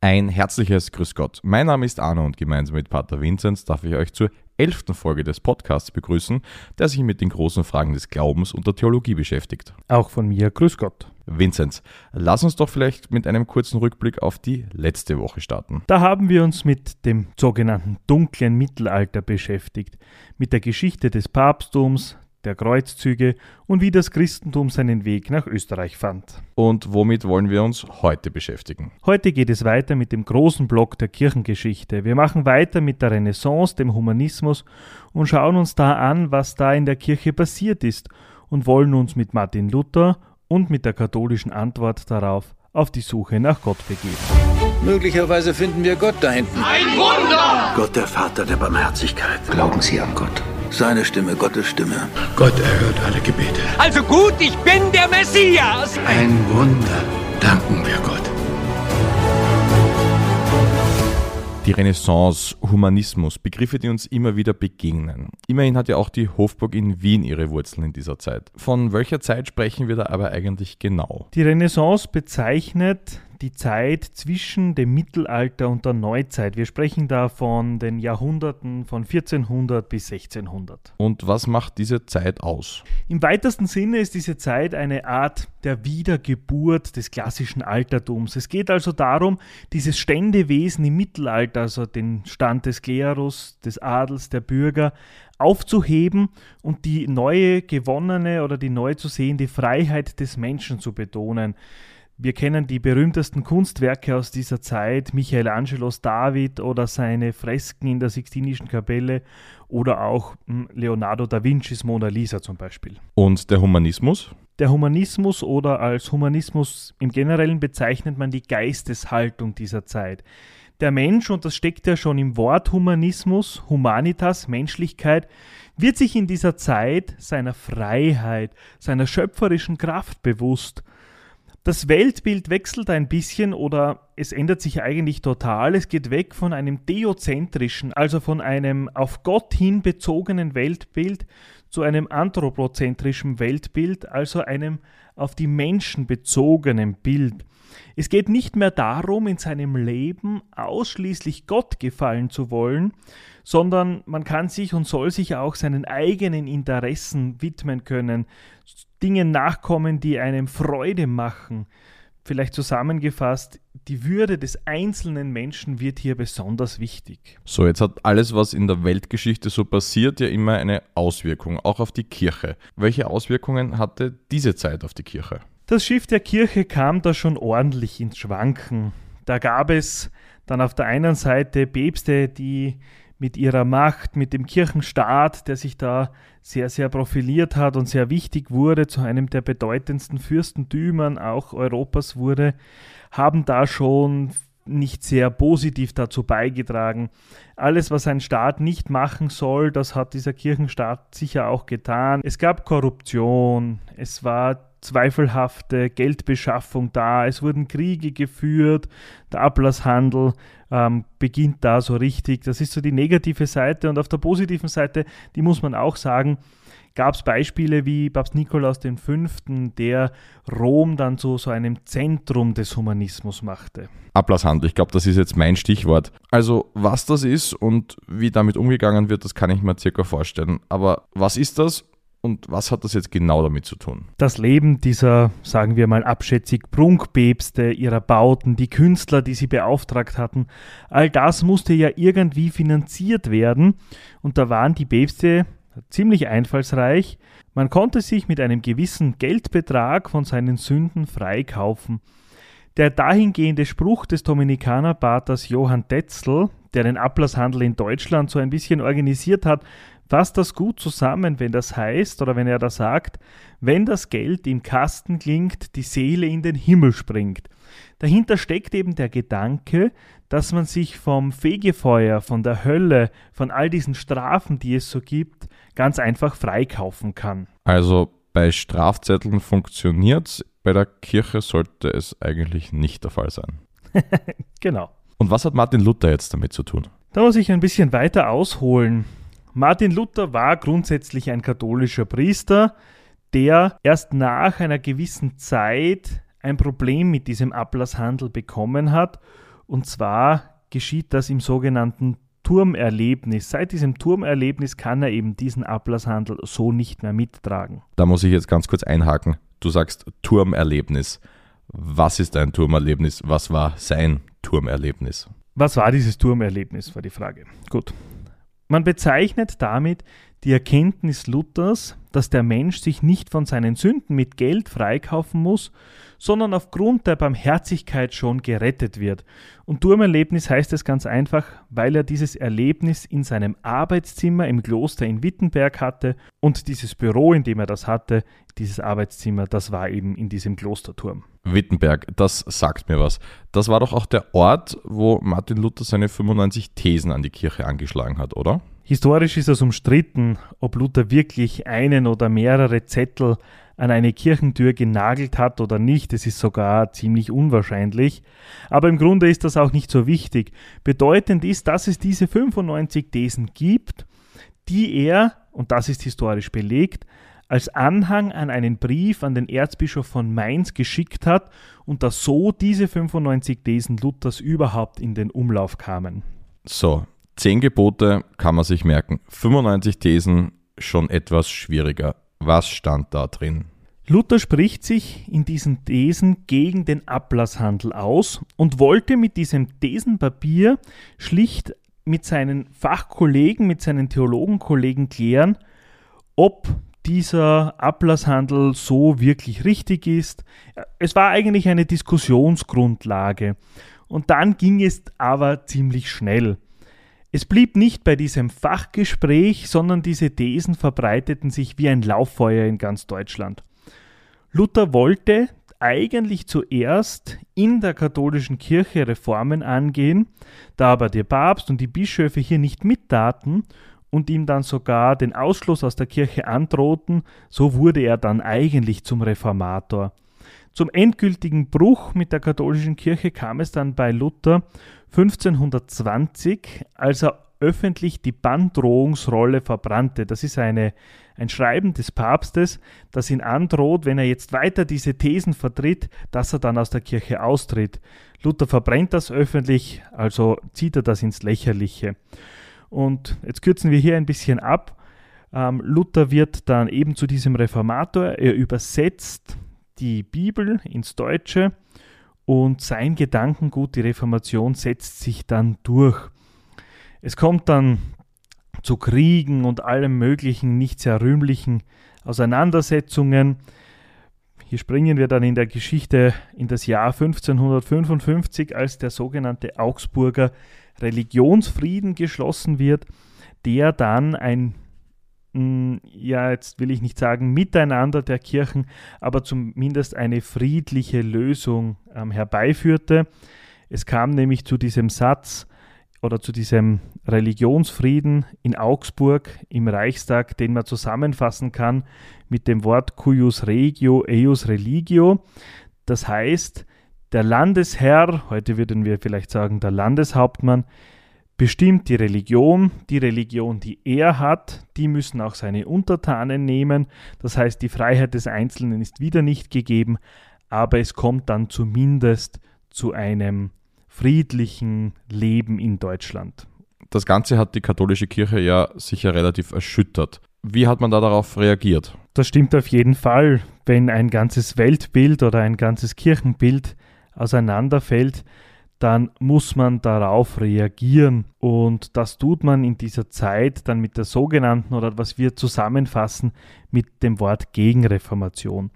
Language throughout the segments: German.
Ein herzliches Grüß Gott. Mein Name ist Arno und gemeinsam mit Pater Vinzenz darf ich euch zur elften Folge des Podcasts begrüßen, der sich mit den großen Fragen des Glaubens und der Theologie beschäftigt. Auch von mir Grüß Gott. Vinzenz, lass uns doch vielleicht mit einem kurzen Rückblick auf die letzte Woche starten. Da haben wir uns mit dem sogenannten dunklen Mittelalter beschäftigt, mit der Geschichte des Papsttums, der Kreuzzüge und wie das Christentum seinen Weg nach Österreich fand. Und womit wollen wir uns heute beschäftigen? Heute geht es weiter mit dem großen Block der Kirchengeschichte. Wir machen weiter mit der Renaissance, dem Humanismus und schauen uns da an, was da in der Kirche passiert ist und wollen uns mit Martin Luther und mit der katholischen Antwort darauf auf die Suche nach Gott begeben. Möglicherweise finden wir Gott da hinten. Ein Wunder! Gott, der Vater der Barmherzigkeit. Glauben Sie an Gott. Seine Stimme, Gottes Stimme. Gott erhört alle Gebete. Also gut, ich bin der Messias! Ein Wunder. Danken wir Gott. Die Renaissance, Humanismus, Begriffe, die uns immer wieder begegnen. Immerhin hat ja auch die Hofburg in Wien ihre Wurzeln in dieser Zeit. Von welcher Zeit sprechen wir da aber eigentlich genau? Die Renaissance bezeichnet die Zeit zwischen dem Mittelalter und der Neuzeit. Wir sprechen da von den Jahrhunderten von 1400 bis 1600. Und was macht diese Zeit aus? Im weitesten Sinne ist diese Zeit eine Art der Wiedergeburt des klassischen Altertums. Es geht also darum, dieses Ständewesen im Mittelalter, also den Stand des Klerus, des Adels, der Bürger, aufzuheben und die neue gewonnene oder die neu zu sehende Freiheit des Menschen zu betonen. Wir kennen die berühmtesten Kunstwerke aus dieser Zeit, Michelangelos David oder seine Fresken in der Sixtinischen Kapelle oder auch hm, Leonardo da Vincis Mona Lisa zum Beispiel. Und der Humanismus? Der Humanismus oder als Humanismus im Generellen bezeichnet man die Geisteshaltung dieser Zeit. Der Mensch, und das steckt ja schon im Wort Humanismus, Humanitas, Menschlichkeit, wird sich in dieser Zeit seiner Freiheit, seiner schöpferischen Kraft bewusst – das Weltbild wechselt ein bisschen oder es ändert sich eigentlich total. Es geht weg von einem theozentrischen, also von einem auf Gott hin bezogenen Weltbild zu einem anthropozentrischen Weltbild, also einem auf die Menschen bezogenen Bild. Es geht nicht mehr darum, in seinem Leben ausschließlich Gott gefallen zu wollen, sondern man kann sich und soll sich auch seinen eigenen Interessen widmen können, Dingen nachkommen, die einem Freude machen. Vielleicht zusammengefasst, die Würde des einzelnen Menschen wird hier besonders wichtig. So, jetzt hat alles, was in der Weltgeschichte so passiert, ja immer eine Auswirkung, auch auf die Kirche. Welche Auswirkungen hatte diese Zeit auf die Kirche? Das Schiff der Kirche kam da schon ordentlich ins Schwanken. Da gab es dann auf der einen Seite Päpste, die mit ihrer Macht, mit dem Kirchenstaat, der sich da sehr, sehr profiliert hat und sehr wichtig wurde, zu einem der bedeutendsten Fürstentümern auch Europas wurde, haben da schon nicht sehr positiv dazu beigetragen. Alles, was ein Staat nicht machen soll, das hat dieser Kirchenstaat sicher auch getan. Es gab Korruption, es war zweifelhafte Geldbeschaffung da, es wurden Kriege geführt, der Ablasshandel ähm, beginnt da so richtig. Das ist so die negative Seite und auf der positiven Seite, die muss man auch sagen, gab es Beispiele wie Papst Nikolaus V., der Rom dann zu so einem Zentrum des Humanismus machte. Ablasshandel, ich glaube, das ist jetzt mein Stichwort. Also, was das ist und wie damit umgegangen wird, das kann ich mir circa vorstellen. Aber was ist das und was hat das jetzt genau damit zu tun? Das Leben dieser, sagen wir mal abschätzig, Prunkpäpste, ihrer Bauten, die Künstler, die sie beauftragt hatten, all das musste ja irgendwie finanziert werden. Und da waren die Päpste ziemlich einfallsreich. Man konnte sich mit einem gewissen Geldbetrag von seinen Sünden freikaufen. Der dahingehende Spruch des Dominikanerpaters Johann Tetzel, der den Ablasshandel in Deutschland so ein bisschen organisiert hat, fasst das gut zusammen, wenn das heißt oder wenn er da sagt, wenn das Geld im Kasten klingt, die Seele in den Himmel springt. Dahinter steckt eben der Gedanke, dass man sich vom Fegefeuer, von der Hölle, von all diesen Strafen, die es so gibt, ganz einfach freikaufen kann. Also bei Strafzetteln funktioniert es, bei der Kirche sollte es eigentlich nicht der Fall sein. genau. Und was hat Martin Luther jetzt damit zu tun? Da muss ich ein bisschen weiter ausholen. Martin Luther war grundsätzlich ein katholischer Priester, der erst nach einer gewissen Zeit ein Problem mit diesem Ablasshandel bekommen hat Und zwar geschieht das im sogenannten Turmerlebnis. Seit diesem Turmerlebnis kann er eben diesen Ablasshandel so nicht mehr mittragen. Da muss ich jetzt ganz kurz einhaken. Du sagst Turmerlebnis. Was ist ein Turmerlebnis? Was war sein Turmerlebnis? Was war dieses Turmerlebnis, war die Frage. Gut. Man bezeichnet damit die Erkenntnis Luthers, dass der Mensch sich nicht von seinen Sünden mit Geld freikaufen muss, sondern aufgrund der Barmherzigkeit schon gerettet wird. Und Turmerlebnis heißt es ganz einfach, weil er dieses Erlebnis in seinem Arbeitszimmer im Kloster in Wittenberg hatte und dieses Büro, in dem er das hatte, dieses Arbeitszimmer, das war eben in diesem Klosterturm. Wittenberg, das sagt mir was. Das war doch auch der Ort, wo Martin Luther seine 95 Thesen an die Kirche angeschlagen hat, oder? Historisch ist es umstritten, ob Luther wirklich einen oder mehrere Zettel an eine Kirchentür genagelt hat oder nicht. Es ist sogar ziemlich unwahrscheinlich. Aber im Grunde ist das auch nicht so wichtig. Bedeutend ist, dass es diese 95 Thesen gibt, die er, und das ist historisch belegt, als Anhang an einen Brief an den Erzbischof von Mainz geschickt hat und dass so diese 95 Thesen Luthers überhaupt in den Umlauf kamen. So, Zehn Gebote kann man sich merken. 95 Thesen schon etwas schwieriger. Was stand da drin? Luther spricht sich in diesen Thesen gegen den Ablasshandel aus und wollte mit diesem Thesenpapier schlicht mit seinen Fachkollegen, mit seinen Theologenkollegen klären, ob dieser Ablasshandel so wirklich richtig ist. Es war eigentlich eine Diskussionsgrundlage. Und dann ging es aber ziemlich schnell. Es blieb nicht bei diesem Fachgespräch, sondern diese Thesen verbreiteten sich wie ein Lauffeuer in ganz Deutschland. Luther wollte eigentlich zuerst in der katholischen Kirche Reformen angehen, da aber der Papst und die Bischöfe hier nicht mittaten und ihm dann sogar den Ausschluss aus der Kirche androhten, so wurde er dann eigentlich zum Reformator. Zum endgültigen Bruch mit der katholischen Kirche kam es dann bei Luther 1520, als er öffentlich die Banddrohungsrolle verbrannte. Das ist eine, ein Schreiben des Papstes, das ihn androht, wenn er jetzt weiter diese Thesen vertritt, dass er dann aus der Kirche austritt. Luther verbrennt das öffentlich, also zieht er das ins Lächerliche. Und jetzt kürzen wir hier ein bisschen ab. Ähm, Luther wird dann eben zu diesem Reformator, er übersetzt die Bibel ins Deutsche und sein Gedankengut, die Reformation, setzt sich dann durch. Es kommt dann zu Kriegen und allem möglichen nicht sehr rühmlichen Auseinandersetzungen. Hier springen wir dann in der Geschichte in das Jahr 1555, als der sogenannte Augsburger Religionsfrieden geschlossen wird, der dann ein ja, jetzt will ich nicht sagen Miteinander der Kirchen, aber zumindest eine friedliche Lösung ähm, herbeiführte. Es kam nämlich zu diesem Satz oder zu diesem Religionsfrieden in Augsburg im Reichstag, den man zusammenfassen kann mit dem Wort cuius regio eius religio. Das heißt, der Landesherr, heute würden wir vielleicht sagen der Landeshauptmann, bestimmt die Religion, die Religion, die er hat, die müssen auch seine Untertanen nehmen. Das heißt, die Freiheit des Einzelnen ist wieder nicht gegeben, aber es kommt dann zumindest zu einem friedlichen Leben in Deutschland. Das Ganze hat die katholische Kirche ja sicher relativ erschüttert. Wie hat man da darauf reagiert? Das stimmt auf jeden Fall. Wenn ein ganzes Weltbild oder ein ganzes Kirchenbild auseinanderfällt, dann muss man darauf reagieren. Und das tut man in dieser Zeit dann mit der sogenannten oder was wir zusammenfassen mit dem Wort Gegenreformation.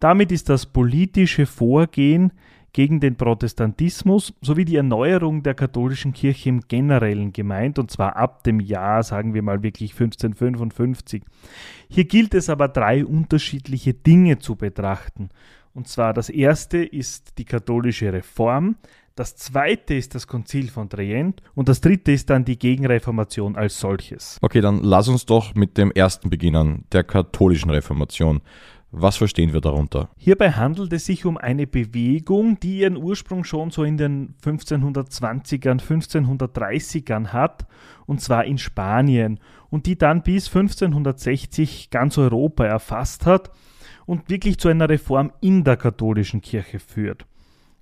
Damit ist das politische Vorgehen gegen den Protestantismus sowie die Erneuerung der katholischen Kirche im Generellen gemeint, und zwar ab dem Jahr, sagen wir mal wirklich 1555. Hier gilt es aber drei unterschiedliche Dinge zu betrachten. Und zwar das erste ist die katholische Reform, das zweite ist das Konzil von Trient und das dritte ist dann die Gegenreformation als solches. Okay, dann lass uns doch mit dem ersten beginnen, der katholischen Reformation. Was verstehen wir darunter? Hierbei handelt es sich um eine Bewegung, die ihren Ursprung schon so in den 1520ern, 1530ern hat, und zwar in Spanien, und die dann bis 1560 ganz Europa erfasst hat und wirklich zu einer Reform in der katholischen Kirche führt.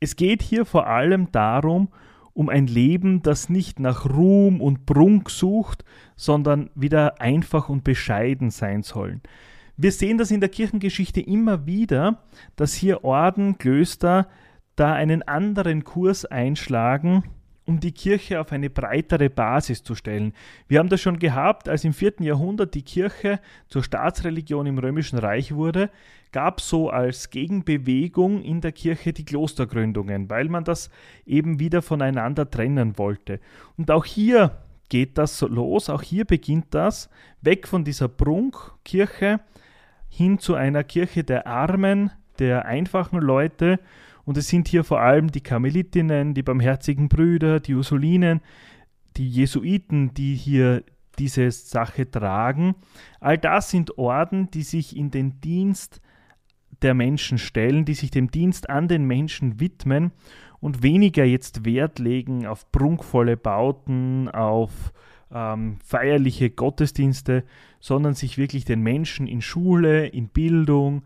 Es geht hier vor allem darum, um ein Leben, das nicht nach Ruhm und Prunk sucht, sondern wieder einfach und bescheiden sein sollen. Wir sehen das in der Kirchengeschichte immer wieder, dass hier Orden, Klöster da einen anderen Kurs einschlagen, um die Kirche auf eine breitere Basis zu stellen. Wir haben das schon gehabt, als im 4. Jahrhundert die Kirche zur Staatsreligion im Römischen Reich wurde, gab so als Gegenbewegung in der Kirche die Klostergründungen, weil man das eben wieder voneinander trennen wollte. Und auch hier geht das los, auch hier beginnt das, weg von dieser Prunkkirche hin zu einer Kirche der Armen, der einfachen Leute. Und es sind hier vor allem die Karmelitinnen, die barmherzigen Brüder, die Ursulinen, die Jesuiten, die hier diese Sache tragen. All das sind Orden, die sich in den Dienst der Menschen stellen, die sich dem Dienst an den Menschen widmen und weniger jetzt Wert legen auf prunkvolle Bauten, auf ähm, feierliche Gottesdienste, sondern sich wirklich den Menschen in Schule, in Bildung,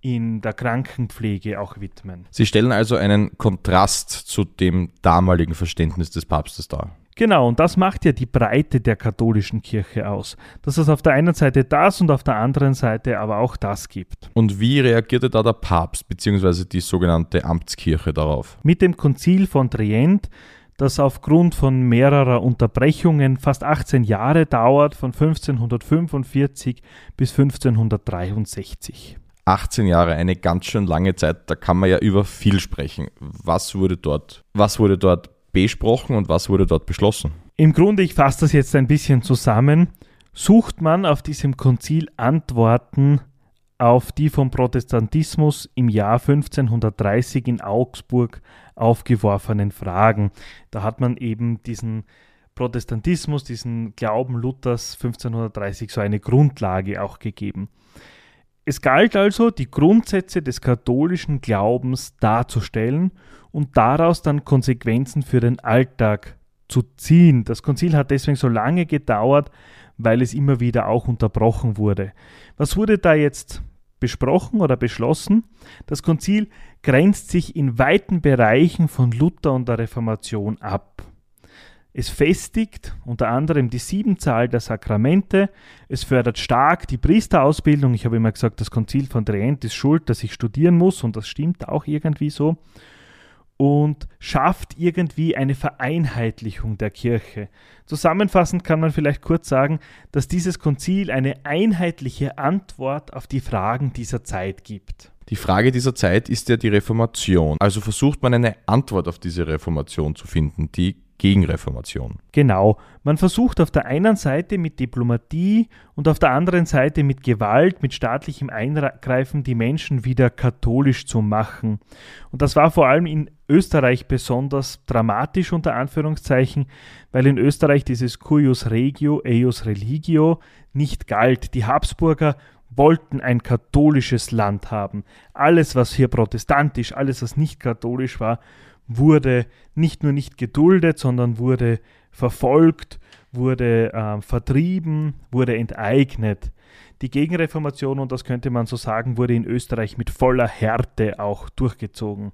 in der Krankenpflege auch widmen. Sie stellen also einen Kontrast zu dem damaligen Verständnis des Papstes dar. Genau, und das macht ja die Breite der katholischen Kirche aus. Dass es auf der einen Seite das und auf der anderen Seite aber auch das gibt. Und wie reagierte da der Papst bzw. die sogenannte Amtskirche darauf? Mit dem Konzil von Trient, das aufgrund von mehrerer Unterbrechungen fast 18 Jahre dauert, von 1545 bis 1563. 18 Jahre, eine ganz schön lange Zeit, da kann man ja über viel sprechen. Was wurde dort, was wurde dort besprochen und was wurde dort beschlossen? Im Grunde, ich fasse das jetzt ein bisschen zusammen, sucht man auf diesem Konzil Antworten auf die vom Protestantismus im Jahr 1530 in Augsburg aufgeworfenen Fragen. Da hat man eben diesen Protestantismus, diesen Glauben Luthers 1530 so eine Grundlage auch gegeben. Es galt also, die Grundsätze des katholischen Glaubens darzustellen und daraus dann Konsequenzen für den Alltag zu ziehen. Das Konzil hat deswegen so lange gedauert, weil es immer wieder auch unterbrochen wurde. Was wurde da jetzt besprochen oder beschlossen? Das Konzil grenzt sich in weiten Bereichen von Luther und der Reformation ab. Es festigt unter anderem die Siebenzahl der Sakramente. Es fördert stark die Priesterausbildung. Ich habe immer gesagt, das Konzil von Trient ist schuld, dass ich studieren muss und das stimmt auch irgendwie so und schafft irgendwie eine Vereinheitlichung der Kirche. Zusammenfassend kann man vielleicht kurz sagen, dass dieses Konzil eine einheitliche Antwort auf die Fragen dieser Zeit gibt. Die Frage dieser Zeit ist ja die Reformation. Also versucht man eine Antwort auf diese Reformation zu finden, die Gegenreformation. Genau. Man versucht auf der einen Seite mit Diplomatie und auf der anderen Seite mit Gewalt, mit staatlichem Eingreifen die Menschen wieder katholisch zu machen. Und das war vor allem in Österreich besonders dramatisch unter Anführungszeichen, weil in Österreich dieses Cuius Regio, Eius Religio nicht galt. Die Habsburger wollten ein katholisches Land haben. Alles, was hier protestantisch, alles, was nicht katholisch war, wurde nicht nur nicht geduldet, sondern wurde verfolgt, wurde äh, vertrieben, wurde enteignet. Die Gegenreformation, und das könnte man so sagen, wurde in Österreich mit voller Härte auch durchgezogen.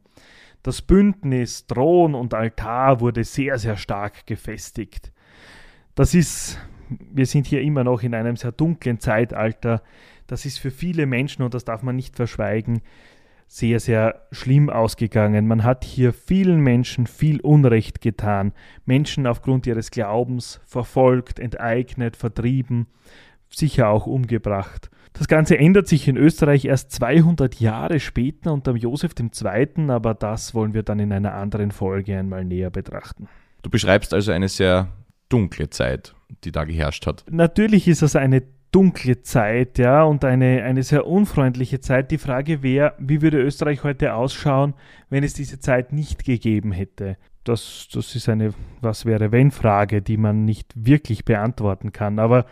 Das Bündnis Thron und Altar wurde sehr, sehr stark gefestigt. Das ist, wir sind hier immer noch in einem sehr dunklen Zeitalter. Das ist für viele Menschen, und das darf man nicht verschweigen, sehr, sehr schlimm ausgegangen. Man hat hier vielen Menschen viel Unrecht getan. Menschen aufgrund ihres Glaubens verfolgt, enteignet, vertrieben, sicher auch umgebracht. Das Ganze ändert sich in Österreich erst 200 Jahre später unter Josef II., aber das wollen wir dann in einer anderen Folge einmal näher betrachten. Du beschreibst also eine sehr dunkle Zeit, die da geherrscht hat. Natürlich ist es eine dunkle Zeit, ja, und eine, eine sehr unfreundliche Zeit. Die Frage wäre, wie würde Österreich heute ausschauen, wenn es diese Zeit nicht gegeben hätte? Das, das ist eine Was wäre wenn Frage, die man nicht wirklich beantworten kann. Aber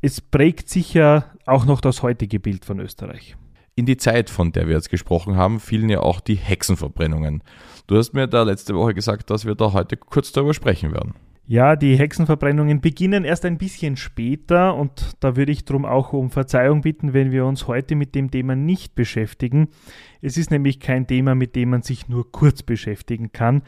es prägt sicher auch noch das heutige Bild von Österreich. In die Zeit, von der wir jetzt gesprochen haben, fielen ja auch die Hexenverbrennungen. Du hast mir da letzte Woche gesagt, dass wir da heute kurz darüber sprechen werden. Ja, die Hexenverbrennungen beginnen erst ein bisschen später und da würde ich darum auch um Verzeihung bitten, wenn wir uns heute mit dem Thema nicht beschäftigen. Es ist nämlich kein Thema, mit dem man sich nur kurz beschäftigen kann.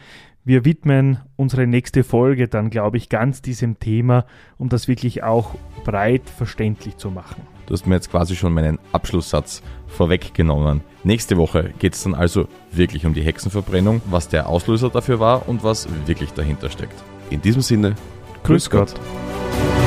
Wir widmen unsere nächste Folge dann, glaube ich, ganz diesem Thema, um das wirklich auch breit verständlich zu machen. Du hast mir jetzt quasi schon meinen Abschlusssatz vorweggenommen. Nächste Woche geht es dann also wirklich um die Hexenverbrennung, was der Auslöser dafür war und was wirklich dahinter steckt. In diesem Sinne, grüß, grüß Gott. Gott.